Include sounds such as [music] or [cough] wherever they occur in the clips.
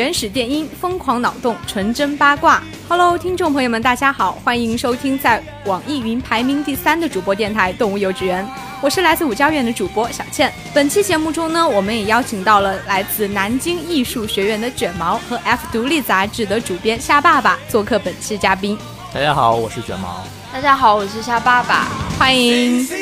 原始电音，疯狂脑洞，纯真八卦。Hello，听众朋友们，大家好，欢迎收听在网易云排名第三的主播电台《动物幼稚园》，我是来自五教院的主播小倩。本期节目中呢，我们也邀请到了来自南京艺术学院的卷毛和 F 独立杂志的主编夏爸爸做客本期嘉宾。大家好，我是卷毛。大家好，我是夏爸爸，欢迎。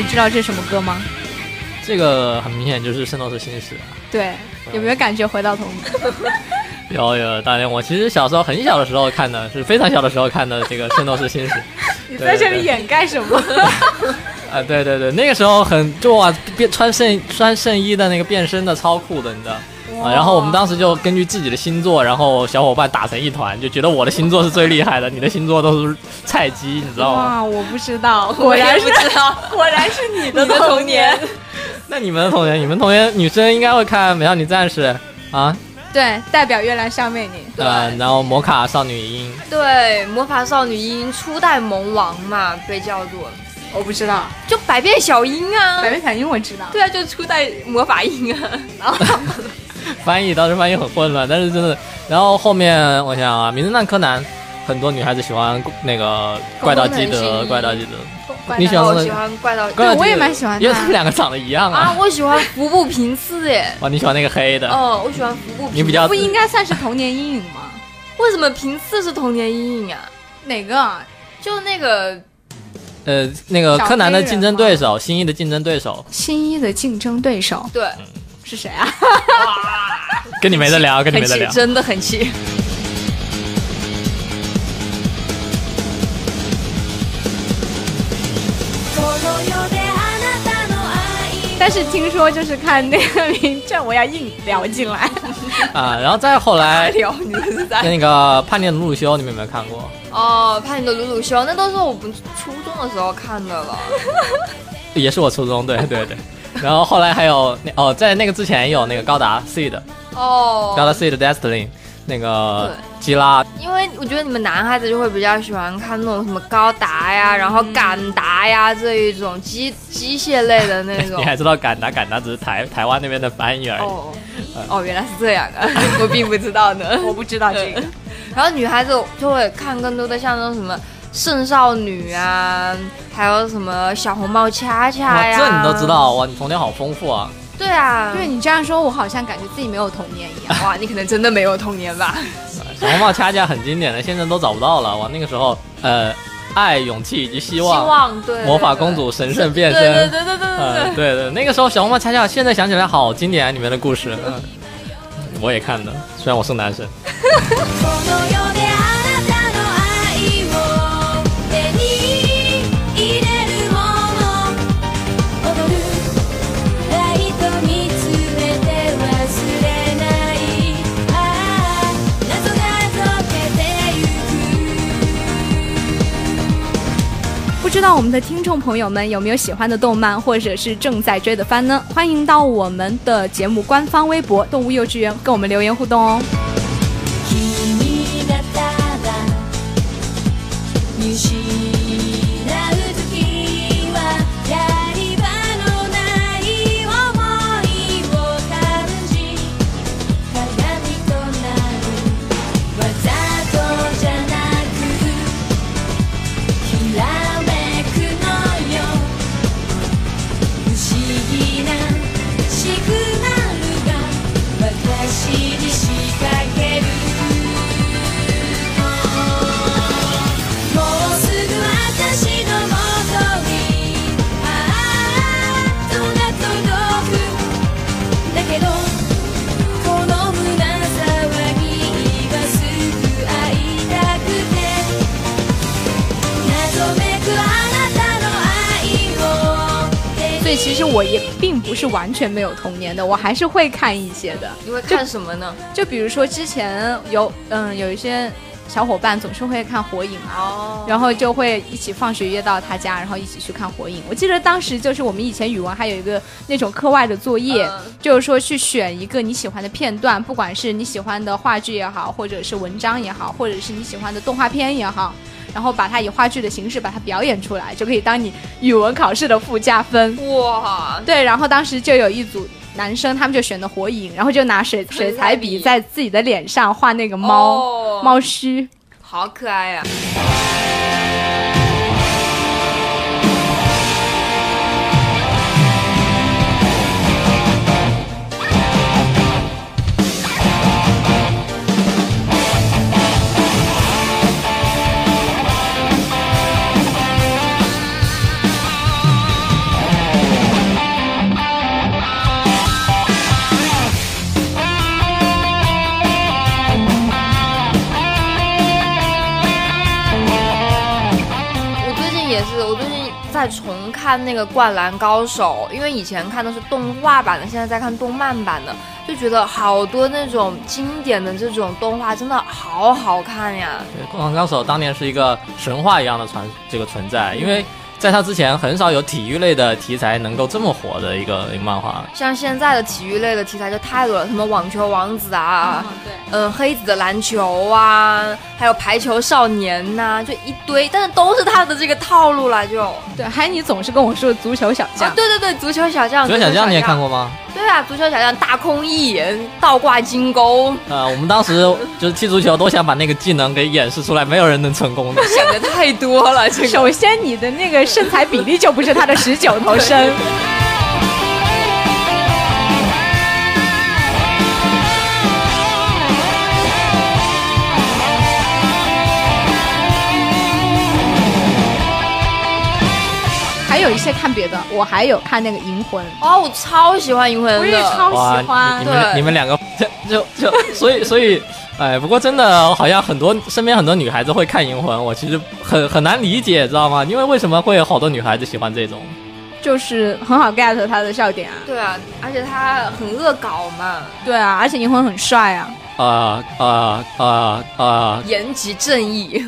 你知道这是什么歌吗？这个很明显就是《圣斗士星矢》。对，有没有感觉回到童年？有有，当年我其实小时候很小的时候看的，是非常小的时候看的这个《圣斗士星矢》。你在这里掩盖什么？啊，对对对，那个时候很就哇，变穿圣穿圣衣的那个变身的超酷的，你知道。啊，然后我们当时就根据自己的星座，然后小伙伴打成一团，就觉得我的星座是最厉害的，你的星座都是菜鸡，你知道吗？哇，我不知道，果然不知道，[laughs] 果然是你的童年。那你们的童年，你们童年女生应该会看《美少女战士》啊？对，代表月亮笑面你。呃，然后魔卡少女樱。对，魔法少女樱初代萌王嘛，被叫做。我不知道，就百变小樱啊。百变小樱我知道。对啊，就初代魔法樱啊。[laughs] [laughs] [laughs] 翻译当时翻译很混乱，但是真的。然后后面我想啊，《名侦探柯南》，很多女孩子喜欢那个怪盗基德，怪盗基德。你喜欢？我喜欢怪盗。对，我也蛮喜欢。因为他们两个长得一样啊。啊，我喜欢服部平次耶。[laughs] 哇，你喜欢那个黑的？哦，我喜欢服部。你比较不应该算是童年阴影吗？为什么平次是童年阴影啊？哪个？就那个，呃，那个柯南的竞争对手，新一的竞争对手，新一的竞争对手，对。是谁啊？[laughs] 跟你没得聊，跟你没得聊，真的很气。但是听说就是看那个名正，我要硬聊进来 [laughs] 啊。然后再后来 [laughs] 聊，你们是在那个叛逆的鲁鲁修，你们有没有看过？哦，叛逆的鲁鲁修，那都是我们初中的时候看的了。也是我初中，对对对。然后后来还有那哦，在那个之前有那个高达 seed 哦，高达 seed destiny 那个基拉，因为我觉得你们男孩子就会比较喜欢看那种什么高达呀，然后敢达呀这一种机机械类的那种。[laughs] 你还知道敢达？敢达只是台台湾那边的翻译而已。哦 [laughs] 哦，原来是这样啊，[laughs] 我并不知道呢，我不知道这个。然后女孩子就会看更多的像那种什么。圣少女啊，还有什么小红帽恰恰呀？这你都知道哇！你童年好丰富啊。对啊，因为你这样说，我好像感觉自己没有童年一样。[laughs] 哇，你可能真的没有童年吧？[laughs] 小红帽恰恰很经典的，现在都找不到了。哇，那个时候，呃，爱、勇气以及希望希望，望对魔法公主神圣变身，对对对对对对嗯，对对，那个时候小红帽恰恰，现在想起来好经典啊，里面的故事，嗯，我也看的，虽然我是男生。[laughs] 知道我们的听众朋友们有没有喜欢的动漫，或者是正在追的番呢？欢迎到我们的节目官方微博“动物幼稚园”跟我们留言互动哦。所以其实我也并不是完全没有童年的，我还是会看一些的。你会看什么呢？就比如说之前有嗯有一些小伙伴总是会看火影啊，哦然后就会一起放学约到他家，然后一起去看火影。我记得当时就是我们以前语文还有一个那种课外的作业，嗯就是说去选一个你喜欢的片段，不管是你喜欢的话剧也好，或者是文章也好，或者是你喜欢的动画片也好。然后把它以话剧的形式把它表演出来，就可以当你语文考试的附加分。哇，对，然后当时就有一组男生，他们就选的火影，然后就拿水水彩笔在自己的脸上画那个猫、哦猫须。好可爱呀、我在重看那个《灌篮高手》，因为以前看的是动画版的，现在在看动漫版的，就觉得好多那种经典的这种动画真的好好看呀。对，《灌篮高手》当年是一个神话一样的传这个存在，因为在他之前很少有体育类的题材能够这么火的一个一个漫画。像现在的体育类的题材就太多了，什么网球王子啊，对，嗯，黑子的篮球啊，还有排球少年呐、就一堆，但是都是他的这个套路了，就。对，还你总是跟我说足球小将，啊，对对对，足球小将，足球小将你也看？过吗？足球小将大空翼，倒挂金钩，呃，我们当时就是踢足球都想把那个技能给演示出来，没有人能成功的。想的太多了，这个。首先你的那个身材比例就不是他的十九头身。[laughs] 有一些看别的，我还有看那个《银魂》，哦，我超喜欢银魂的，我也超，喜欢你你们你们两个 [laughs] 就就就所以所以，哎，不过真的好像很多身边很多女孩子会看《银魂》，我其实很很难理解，知道吗？因为为什么会有好多女孩子喜欢这种？就是很好 get 他的笑点啊。对啊，而且他很恶搞嘛，对啊，而且银魂很帅啊。啊啊啊啊！严极正义。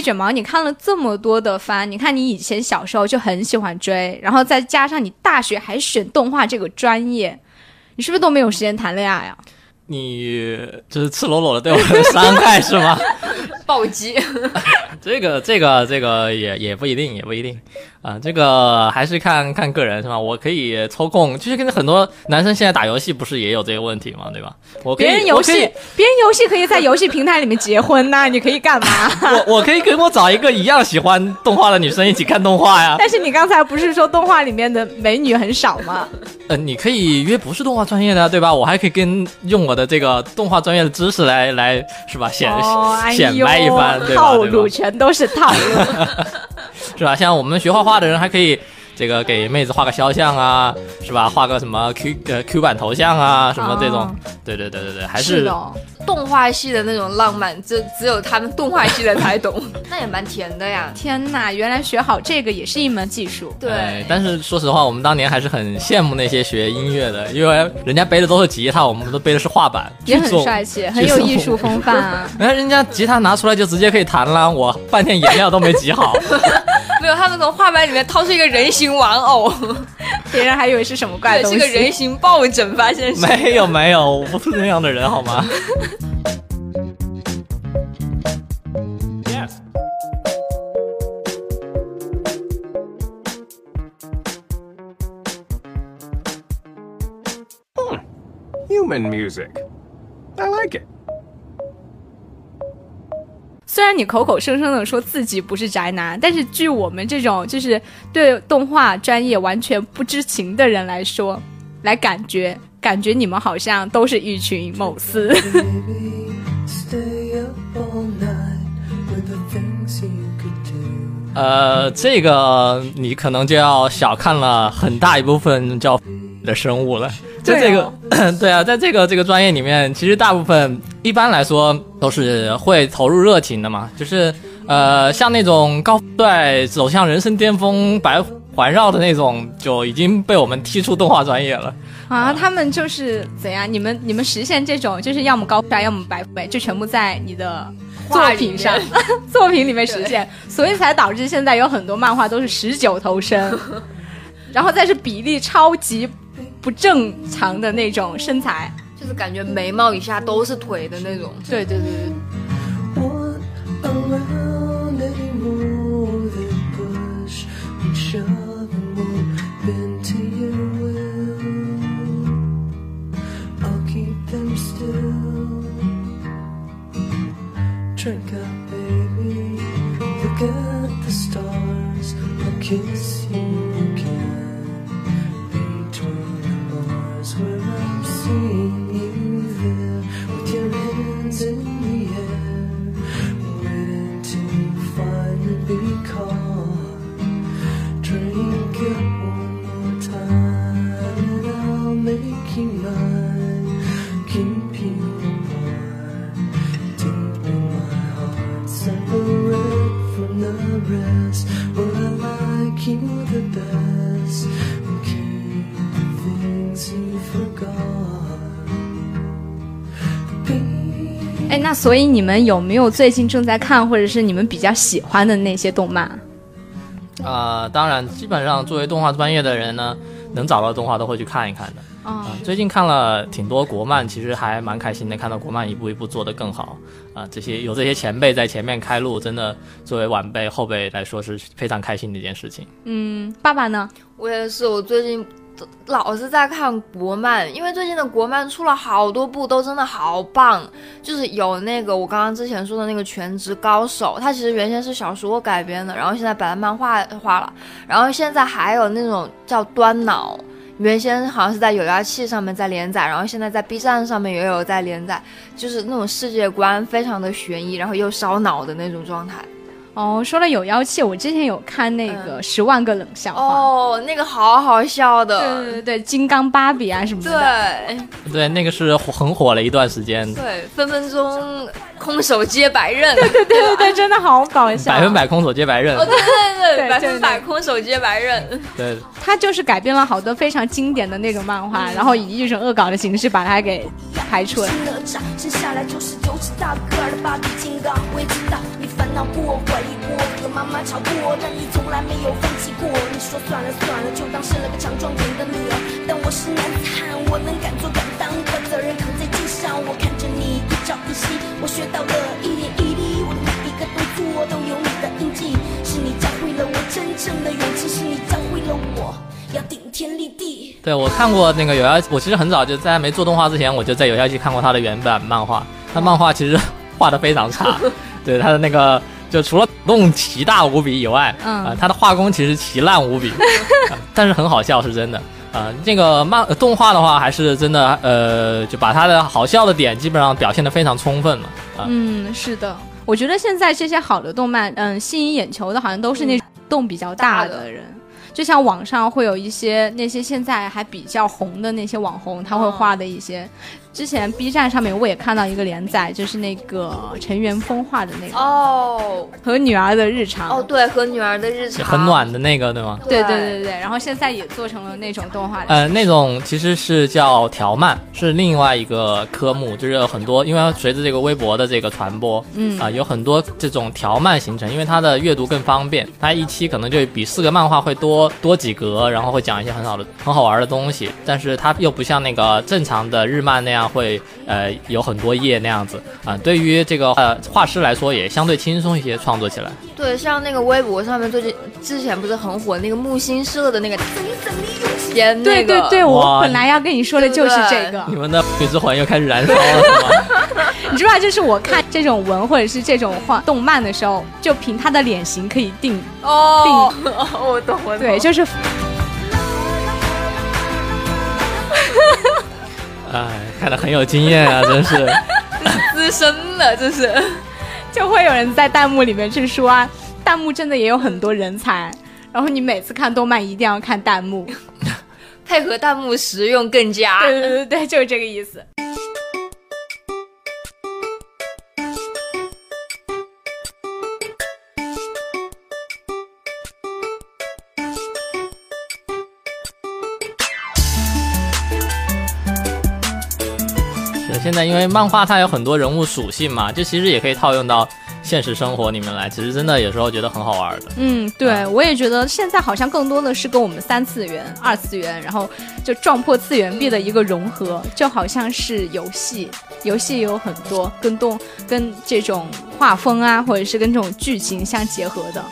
卷毛，你看了这么多的番，你看你以前小时候就很喜欢追，然后再加上你大学还选动画这个专业，你是不是都没有时间谈恋爱啊？你就是赤裸裸的对我的伤害是吗？[laughs] 暴击。[laughs] 这个这个这个也也不一定，也不一定啊、这个还是看看个人是吧？我可以抽空，就是跟很多男生现在打游戏不是也有这个问题吗，对吧？我可以别人游戏别人游戏可以在游戏平台里面结婚呐、[laughs] 你可以干嘛？我我可以跟我找一个一样喜欢动画的女生一起看动画呀。但是你刚才不是说动画里面的美女很少吗？呃，你可以约不是动画专业的啊，对吧？我还可以跟用我的这个动画专业的知识来来是吧？显、哦，哎显摆一番，对吧？套路全都是套路。[laughs] 是吧？像我们学画画的人还可以这个给妹子画个肖像啊，是吧？画个什么 Q 呃 Q 版头像啊，什么这种，哦对对对对对，还是动画系的那种浪漫，就只有他们动画系的才懂，[laughs] 那也蛮甜的呀。天哪，原来学好这个也是一门技术。对，哎但是说实话，我们当年还是很羡慕那些学音乐的，因为人家背的都是吉他，我们都背的是画板，也很帅气，很有艺术风范啊！人 [laughs] 家人家吉他拿出来就直接可以弹了，我半天颜料都没挤好。没有，他们从画板里面掏出一个人形玩偶，[laughs] 别人还以为是什么怪对，东西。是个人形抱枕，发现是。没有没有，我不是那样的人好吗？Human music. I like it. 虽然你口口声声的说自己不是宅男，但是据我们这种就是对动画专业完全不知情的人来说，来感觉感觉你们好像都是一群某司。Stay up all night with the things you [laughs] could do. 呃，这个你可能就要小看了很大一部分叫的生物了。在这个，[clears throat] 对啊，在这个这个专业里面，其实大部分一般来说都是会投入热情的嘛，就是呃，像那种高富帅走向人生巅峰、白环绕的那种，就已经被我们踢出动画专业了。啊，他们就是怎样？你们你们实现这种就是要么高富帅，要么白富美，就全部在你的作品上、[laughs] 作品里面实现，所以才导致现在有很多漫画都是十九头身，[laughs] 然后再是比例超级不正常的那种身材。就是感觉眉毛以下都是腿的那种。对对对对，所以你们有没有最近正在看，或者是你们比较喜欢的那些动漫？呃，当然，基本上作为动画专业的人呢，能找到动画都会去看一看的。哦啊、最近看了挺多国漫，其实还蛮开心的，看到国漫一步一步做得更好啊、这些有这些前辈在前面开路，真的作为晚辈后辈来说是非常开心的一件事情。嗯，爸爸呢？我也是，我最近老是在看国漫，因为最近的国漫出了好多部，都真的好棒。就是有那个我刚刚之前说的那个《全职高手》，它其实原先是小说改编的，然后现在把它漫画化了。然后现在还有那种叫端脑，原先好像是在有妖气上面在连载，然后现在在 B 站上面也有在连载，就是那种世界观非常的悬疑，然后又烧脑的那种状态。哦，说了有妖气，我之前有看那个《十万个冷笑话》哦，那个好好笑的，对对对，金刚芭比啊什么的。对。对，那个是很火了一段时间，对，分分钟空手接白刃，[laughs] 对对对对对，真的好搞笑。百分百空手接白刃。哦，对对对对，百分百空手接白刃。对，他就是改编了好多非常经典的那种漫画，然后以一种恶搞的形式把它给拍出来。闹，过、怀疑过，和妈妈吵过，但你从来没有放弃过。你说算了算了，就当生了个强壮点的女儿。但我是男子汉，我能敢做敢当，把责任扛在肩上，我看着你一朝一夕，我学到了一点一滴，我的每一个动作都有你的印记，是你教会了我真正的勇气，是你教会了我要顶天立地。对我看过那个有妖，我其实很早就在没做动画之前，我就在有妖姬看过他的原版漫画。他漫画其实画的非常差，对他的那个就除了动奇大无比以外，嗯呃，他的画工其实奇烂无比，[laughs] 呃但是很好笑是真的。呃，这个漫呃动画的话，还是真的，呃，就把他的好笑的点基本上表现得非常充分了啊。嗯，是的，我觉得现在这些好的动漫，嗯，吸引眼球的好像都是那种动比较大的人。就像网上会有一些那些现在还比较红的那些网红，他会画的一些。之前 B 站上面我也看到一个连载，就是那个陈元峰画的那个哦和女儿的日常。哦，对，和女儿的日常很暖的那个，对吗？对对对对，然后现在也做成了那种动画。呃，那种其实是叫条漫，是另外一个科目，就是很多，因为随着这个微博的这个传播，嗯啊、有很多这种条漫形成，因为它的阅读更方便，它一期可能就比四个漫画会多多几格，然后会讲一些很好的、很好玩的东西，但是它又不像那个正常的日漫那样会呃有很多页那样子啊、对于这个呃画师来说也相对轻松一些，创作起来。对，像那个微博上面最近之前不是很火那个木星社的那个编对那个，对对，我本来要跟你说的就是这个。你们的女之魂又开始燃烧了，是吗？[laughs] 你知道，就是我看这种文或者是这种画动漫的时候，就凭他的脸型可以定哦，我懂我懂，对，就是 [laughs] 哎，看得很有经验啊，真是。[laughs] 资深了，这是。[laughs] 就会有人在弹幕里面去说啊，弹幕真的也有很多人才。然后你每次看动漫一定要看弹幕，[laughs] 配合弹幕实用更佳。对对对对，就是这个意思。现在因为漫画它有很多人物属性嘛，就其实也可以套用到现实生活里面来，其实真的有时候觉得很好玩的。嗯，对，我也觉得现在好像更多的是跟我们三次元、二次元，然后就撞破次元壁的一个融合，就好像是游戏，游戏也有很多跟动跟这种画风啊，或者是跟这种剧情相结合的。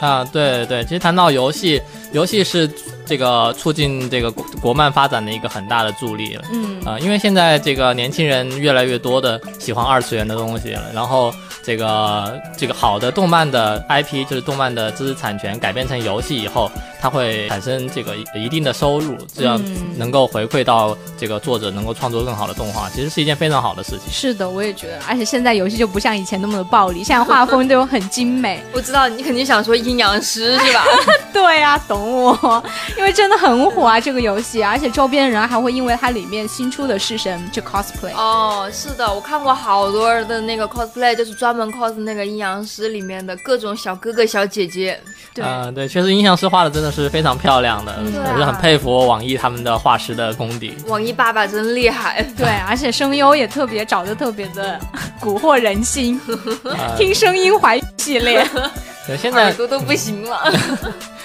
啊，对对，其实谈到游戏，游戏是这个促进这个国国漫发展的一个很大的助力了。嗯啊、因为现在这个年轻人越来越多的喜欢二次元的东西了，然后这个这个好的动漫的 IP，就是动漫的知识产权改编成游戏以后，它会产生这个一一定的收入，这样嗯能够回馈到这个作者能够创作更好的动画，其实是一件非常好的事情。是的，我也觉得，而且现在游戏就不像以前那么的暴力，现在画风都很精美。[laughs] 我知道你肯定想说阴阳师是吧？[laughs] 对啊、懂我，因为真的很火啊这个游戏，而且周边人还会因为它里面新出的式神去 cosplay。哦，是的，我看过好多人的那个 cosplay，就是专门 cos 那个阴阳师里面的各种小哥哥小姐姐。对啊、对，确实阴阳师画的真的是非常漂亮的，嗯我是很佩服网易他们的画师的功底。网易爸爸真厉害。[laughs] 对，而且声优也特别找的特别的蛊惑人心，啊 [laughs] 听声音怀系列。[laughs] 对，现在耳朵都不行了。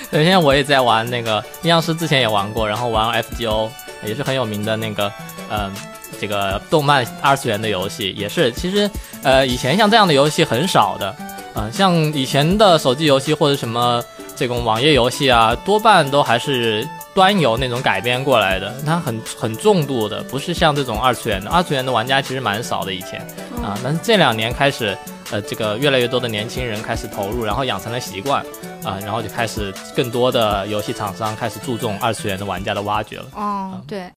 对，现在我也在玩那个阴阳师，之前也玩过，然后玩 FGO 也是很有名的那个，嗯、这个动漫二次元的游戏，也是其实呃以前像这样的游戏很少的，嗯、像以前的手机游戏或者什么这种网页游戏啊，多半都还是端游那种改编过来的，它很很重度的，不是像这种二次元的，二次元的玩家其实蛮少的以前啊，但是这两年开始。呃，这个越来越多的年轻人开始投入，然后养成了习惯，啊、然后就开始更多的游戏厂商开始注重二次元的玩家的挖掘了。哦，对。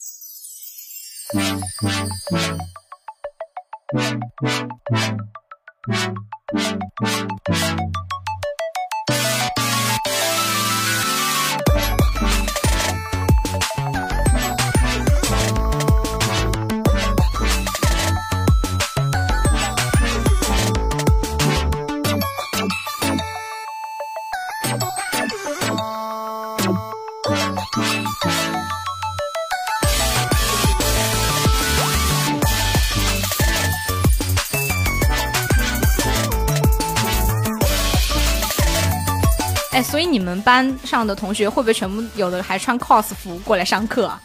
哎，所以你们班上的同学会不会全部有的还穿 cos 服过来上课啊？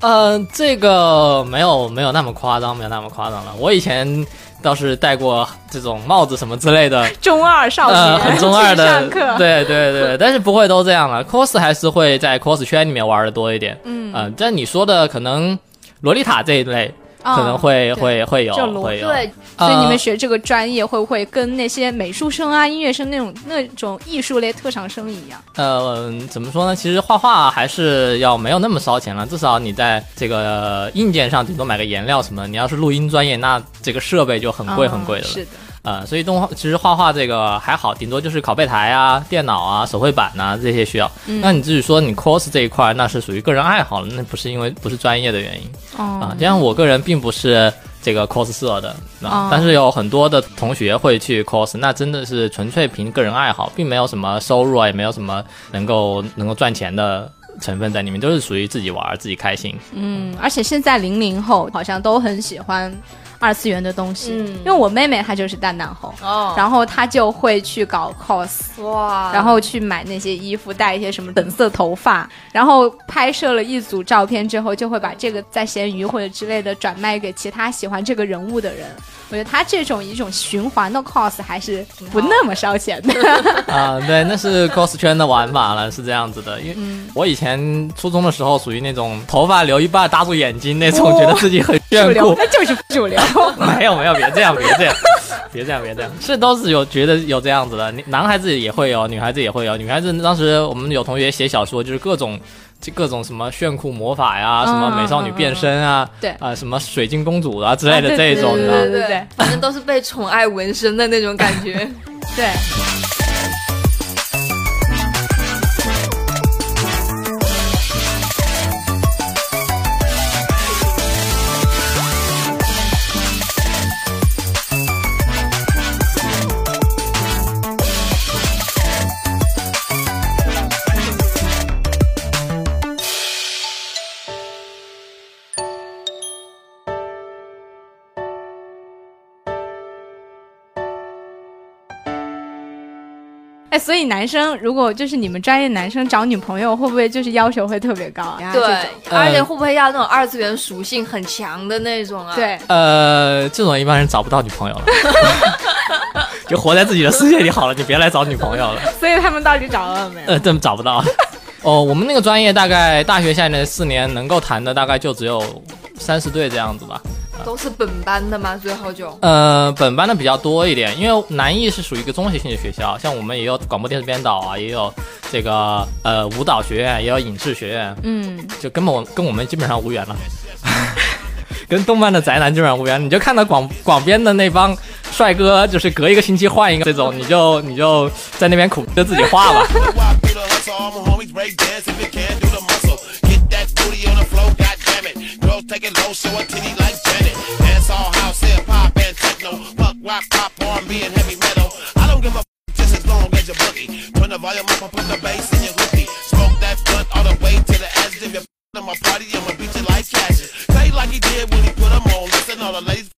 呃，这个没有没有那么夸张，没有那么夸张了。我以前倒是戴过这种帽子什么之类的，[laughs] 中二少年，呃，很中二去的上课，，对对对，但是不会都这样了。cos 还是会在 cos 圈里面玩的多一点，嗯呃，但你说的可能洛丽塔这一类哦可能会、对会会有会有，对，所以你们呃学这个专业会不会跟那些美术生啊、音乐生那种那种艺术类特长生一样？呃，怎么说呢？其实画画还是要没有那么烧钱了，至少你在这个硬件上顶多买个颜料什么。你要是录音专业，那这个设备就很贵很贵的了。嗯是的，呃，所以动画其实画画这个还好，顶多就是拷贝台啊、电脑啊、手绘板呐、这些需要。嗯那你至于说你 cos 这一块，那是属于个人爱好了，那不是因为不是专业的原因哦啊。就像我个人并不是这个 cos 社的哦啊，但是有很多的同学会去 cos，那真的是纯粹凭个人爱好，并没有什么收入啊，也没有什么能够能够赚钱的。成分在里面都是属于自己玩儿自己开心，嗯，而且现在零零后好像都很喜欢二次元的东西，嗯因为我妹妹她就是蛋蛋后，哦，然后她就会去搞 cos。哇，然后去买那些衣服，戴一些什么粉色头发，然后拍摄了一组照片之后，就会把这个在闲鱼或者之类的转卖给其他喜欢这个人物的人。我觉得他这种一种循环的 cos 还是不那么烧钱的。[laughs] 啊，对，那是 cos 圈的玩法了，是这样子的。因为嗯我以前初中的时候，属于那种头发留一半搭住眼睛那种，觉得自己很主炫酷。流那就是主流。[laughs] 没有没有，别这样，别这样，[laughs] 别这样，别这样，是都是有觉得有这样子的，男孩子也会有，女孩子也会有。女孩子当时我们有同学写小说，就是各种。就各种什么炫酷魔法呀，什么美少女变身啊，对啊、什么水晶公主啊之类的这种对的，对对反正都是被宠爱纹身的那种感觉。对。所以男生如果就是你们专业男生找女朋友，会不会就是要求会特别高啊？对而且会不会要那种二次元属性很强的那种啊？，对，呃，这种一般人找不到女朋友了，[laughs] 就活在自己的世界里好了，就别来找女朋友了。所以他们到底找到了没有？呃，真找不到。[laughs] 哦，我们那个专业大概大学下来四年能够谈的大概就只有三十对这样子吧。都是本班的吗，最后就。呃，本班的比较多一点，因为南艺是属于一个综合性的学校，像我们也有广播电视编导啊，也有这个呃舞蹈学院，也有影视学院，嗯，就根本跟我们基本上无缘了。[laughs] 跟动漫的宅男基本上无缘，你就看到广广编的那帮帅哥，就是隔一个星期换一个这种，你就你就在那边苦就自己画吧。Take it low, show a titty like rock, pop, R&B and heavy metal. I don't give a f- just as long as you boogie. Turn the volume up and put the bass in your hoopty. Smoke that blunt all the way to the edge. If you're in my party, I'ma beat you like cash. Play like he did when he put 'em on. Listen, all the ladies,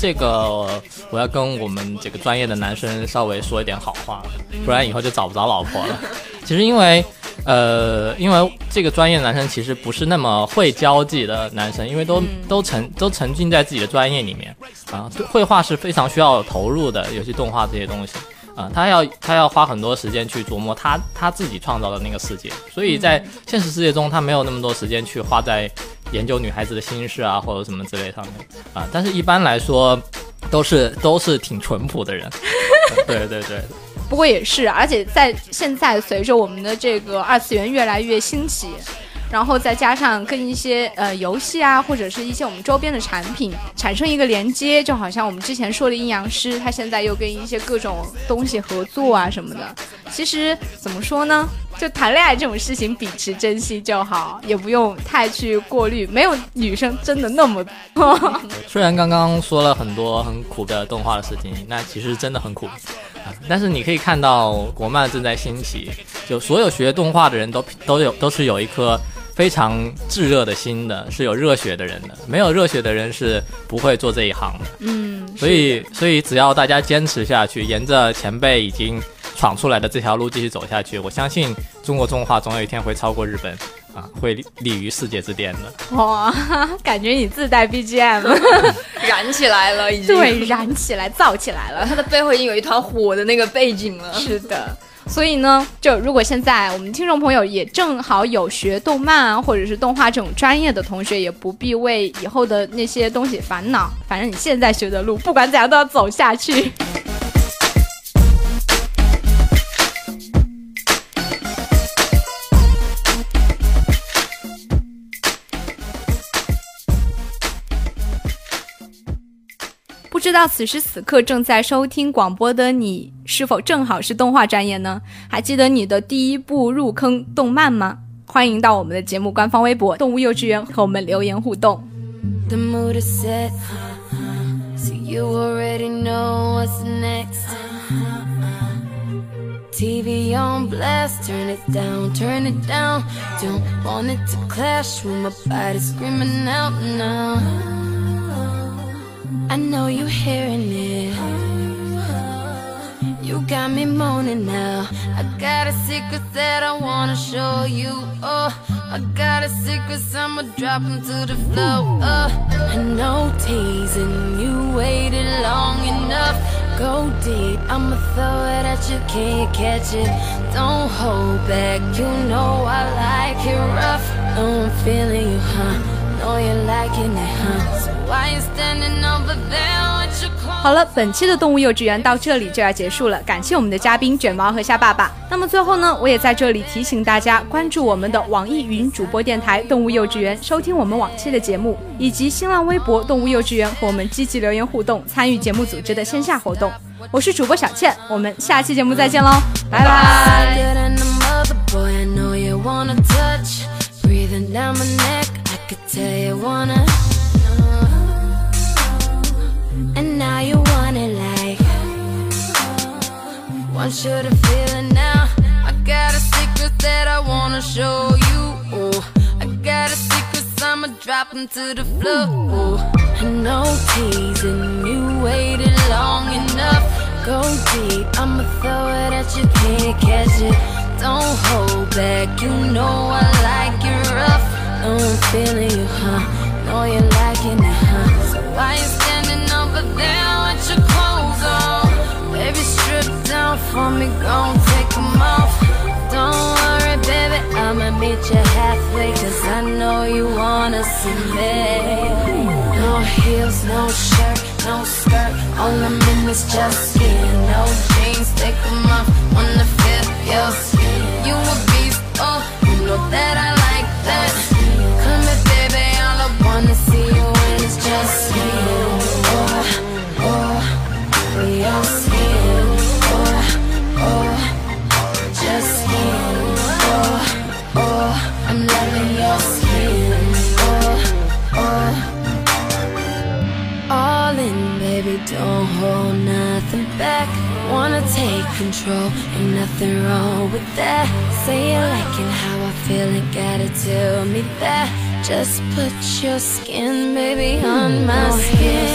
这个我要跟我们这个专业的男生稍微说一点好话，不然以后就找不着老婆了。[laughs] 其实因为呃，因为这个专业的男生其实不是那么会交际的男生，因为都、都沉都沉浸在自己的专业里面啊，对绘画是非常需要投入的，尤其动画这些东西。啊，他要他要花很多时间去琢磨他他自己创造的那个世界，所以在现实世界中，他没有那么多时间去花在研究女孩子的心事啊，或者什么之类上面啊。但是一般来说，都是都是挺淳朴的人。[laughs] 对对对，不过也是，而且在现在随着我们的这个二次元越来越兴起，然后再加上跟一些呃游戏啊，或者是一些我们周边的产品产生一个连接，就好像我们之前说的阴阳师，他现在又跟一些各种东西合作啊什么的。其实怎么说呢？就谈恋爱这种事情，秉持珍惜就好，也不用太去过滤。没有女生真的那么。虽然刚刚说了很多很苦的动画的事情，那其实真的很苦。但是你可以看到国漫正在兴起，就所有学动画的人都都有都是有一颗非常炙热的心的，是有热血的人的。没有热血的人是不会做这一行的。嗯，所以所以只要大家坚持下去，沿着前辈已经闯出来的这条路继续走下去，我相信中国动画总有一天会超过日本。啊，会立立于世界之巅的。哇，感觉你自带 BGM，[laughs] 燃起来了，已经。对，燃起来，燥起来了。它的背后已经有一团火的那个背景了。是的。所以呢，就如果现在我们听众朋友也正好有学动漫啊，或者是动画这种专业的同学，也不必为以后的那些东西烦恼。反正你现在学的路，不管怎样都要走下去。知道此时此刻正在收听广播的你，是否正好是动画专业呢？还记得你的第一部入坑动漫吗？欢迎到我们的节目官方微博“动物幼稚园”和我们留言互动。The mood is set, so you already know what's next. TV on blast, turn it down, turn it down. Don't want it to clash with my body's screaming out now. I know you're hearing it. You got me moaning now. I got a secret that I wanna show you. Oh, I got a secret, I'ma drop 'em to the floor. Oh, I know teasing you waited long enough. Go deep, I'ma throw it at you, can't catch it. Don't hold back, you know I like it rough. I'm feeling you, huh? 好了，本期的动物幼稚园到这里就要结束了，感谢我们的嘉宾卷毛和虾爸爸。那么最后呢，我也在这里提醒大家关注我们的网易云主播电台动物幼稚园，收听我们往期的节目，以及新浪微博动物幼稚园和我们积极留言互动，参与节目组织的线下活动。我是主播小倩，我们下期节目再见喽，拜拜。I you wanna wanna. And now you want it like. Want you to feel it now. I got a secret that I wanna show you. I got a secret, I'ma drop 'em to the floor. Know teasing you waited long enough. Go deep, I'ma throw it at you, can't catch it. Don't hold back, you know I like it rough. Know I'm feeling you, huh? Know you're liking it, huh? So why you standing over there with your clothes on? Baby, strip down for me, gon' take 'em off. Don't worry, baby, I'ma meet you halfway, cause I know you wanna see me. No heels, no shirt, no skirt. All I'm in is just skin. No jeans, take 'em off. Wanna feel your skin. You control, ain't nothing wrong with that. Say you liking how I feel and gotta tell me that. Just put your skin, baby, on my hmm. skin.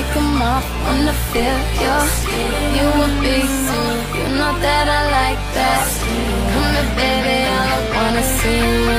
Take 'em off, wanna feel your skin. You a beast, you know that I like. that. Come here, baby, I wanna see